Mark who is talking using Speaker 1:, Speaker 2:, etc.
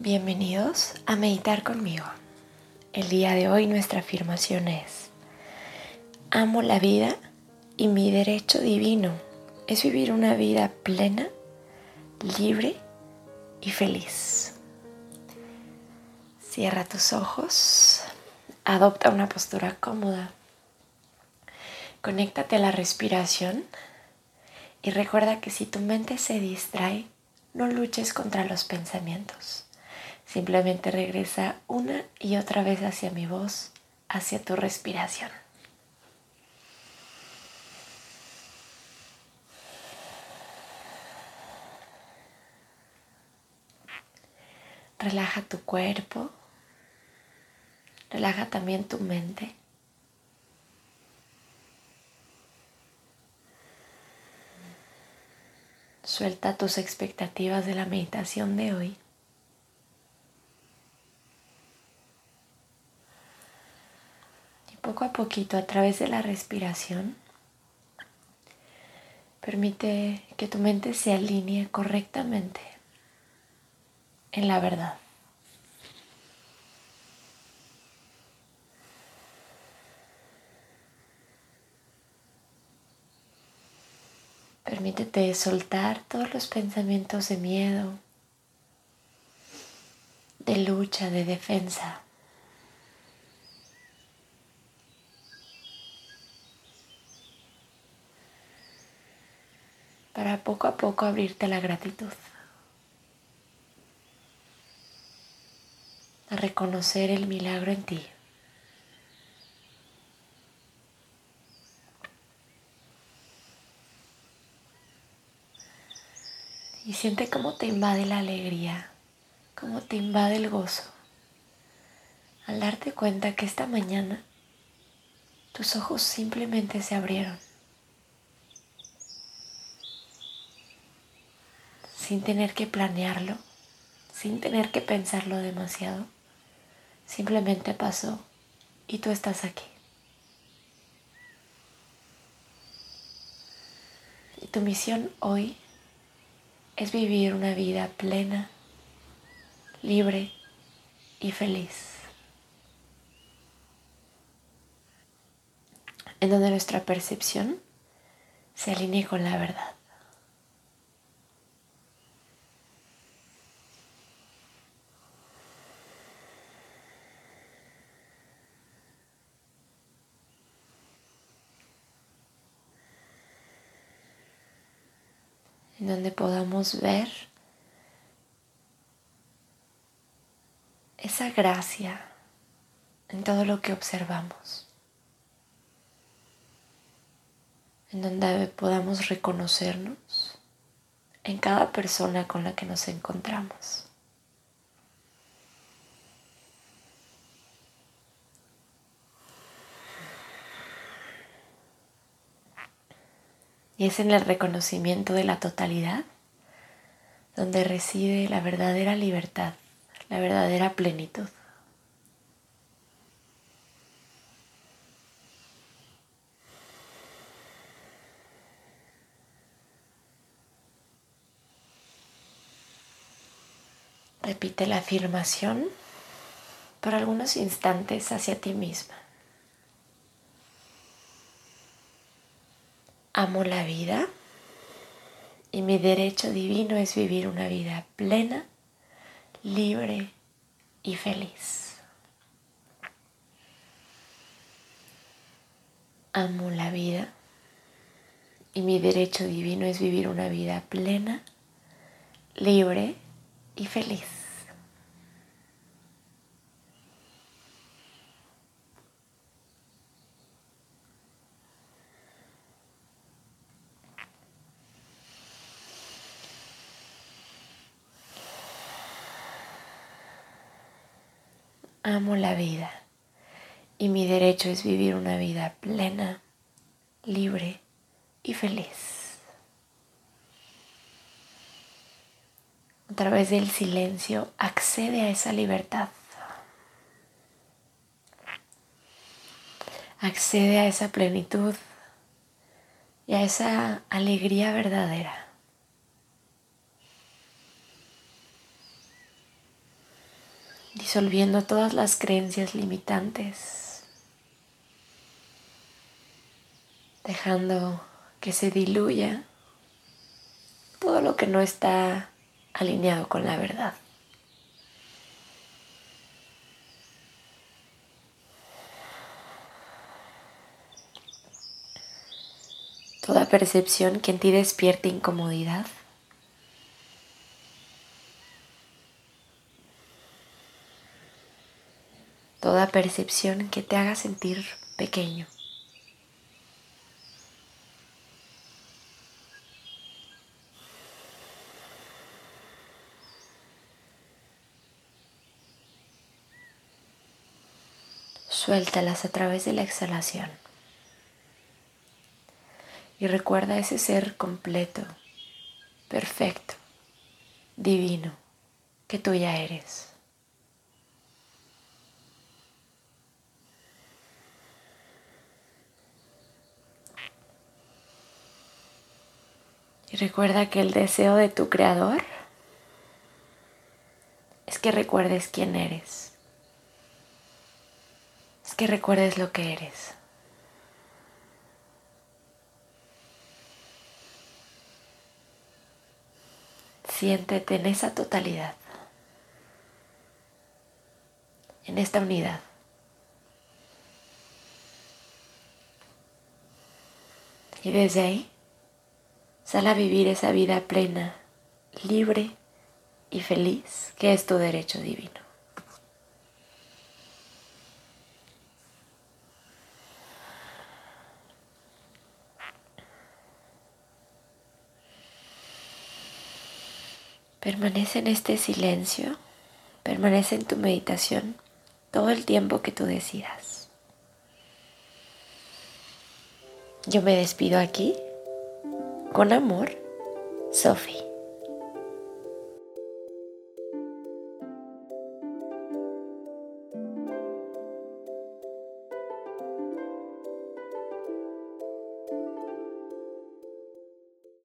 Speaker 1: Bienvenidos a meditar conmigo. El día de hoy nuestra afirmación es, amo la vida y mi derecho divino es vivir una vida plena, libre y feliz. Cierra tus ojos, adopta una postura cómoda, conéctate a la respiración y recuerda que si tu mente se distrae, no luches contra los pensamientos. Simplemente regresa una y otra vez hacia mi voz, hacia tu respiración. Relaja tu cuerpo, relaja también tu mente. Suelta tus expectativas de la meditación de hoy. Poco a poquito a través de la respiración, permite que tu mente se alinee correctamente en la verdad. Permítete soltar todos los pensamientos de miedo, de lucha, de defensa. Para poco a poco abrirte a la gratitud, a reconocer el milagro en ti. Y siente cómo te invade la alegría, cómo te invade el gozo, al darte cuenta que esta mañana tus ojos simplemente se abrieron. Sin tener que planearlo, sin tener que pensarlo demasiado. Simplemente pasó y tú estás aquí. Y tu misión hoy es vivir una vida plena, libre y feliz. En donde nuestra percepción se alinee con la verdad. En donde podamos ver esa gracia en todo lo que observamos, en donde podamos reconocernos en cada persona con la que nos encontramos. Y es en el reconocimiento de la totalidad donde reside la verdadera libertad, la verdadera plenitud. Repite la afirmación por algunos instantes hacia ti misma. Amo la vida y mi derecho divino es vivir una vida plena, libre y feliz. Amo la vida y mi derecho divino es vivir una vida plena, libre y feliz. Amo la vida y mi derecho es vivir una vida plena, libre y feliz. A través del silencio accede a esa libertad. Accede a esa plenitud y a esa alegría verdadera. Disolviendo todas las creencias limitantes, dejando que se diluya todo lo que no está alineado con la verdad. Toda percepción que en ti despierte incomodidad. Percepción que te haga sentir pequeño. Suéltalas a través de la exhalación. Y recuerda ese ser completo, perfecto, divino, que tú ya eres. Y recuerda que el deseo de tu creador es que recuerdes quién eres es que recuerdes lo que eres. Siéntete en esa totalidad, en esta unidad. Y desde ahí, sal a vivir esa vida plena, libre y feliz que es tu derecho divino. Permanece en este silencio, permanece en tu meditación todo el tiempo que tú decidas. Yo me despido aquí con amor, Sophie.